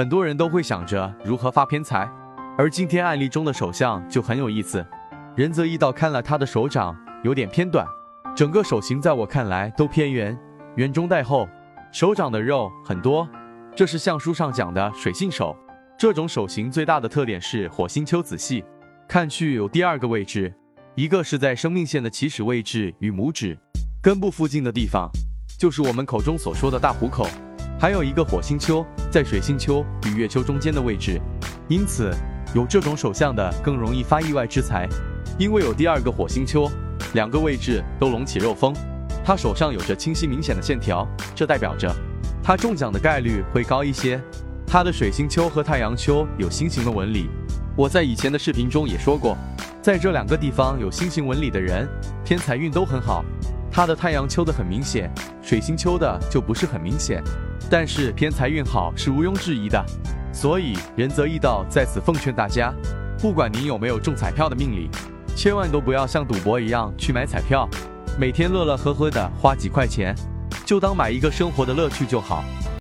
很多人都会想着如何发偏财，而今天案例中的手相就很有意思。仁泽一道看了他的手掌有点偏短，整个手型在我看来都偏圆，圆中带厚，手掌的肉很多，这是相书上讲的水性手。这种手型最大的特点是火星丘子细，看去有第二个位置，一个是在生命线的起始位置与拇指根部附近的地方，就是我们口中所说的大虎口，还有一个火星丘在水星丘与月丘中间的位置，因此有这种手相的更容易发意外之财。因为有第二个火星丘，两个位置都隆起肉峰，他手上有着清晰明显的线条，这代表着他中奖的概率会高一些。他的水星丘和太阳丘有星形的纹理，我在以前的视频中也说过，在这两个地方有星形纹理的人，偏财运都很好。他的太阳丘的很明显，水星丘的就不是很明显，但是偏财运好是毋庸置疑的。所以仁泽义道在此奉劝大家，不管您有没有中彩票的命理。千万都不要像赌博一样去买彩票，每天乐乐呵呵的花几块钱，就当买一个生活的乐趣就好。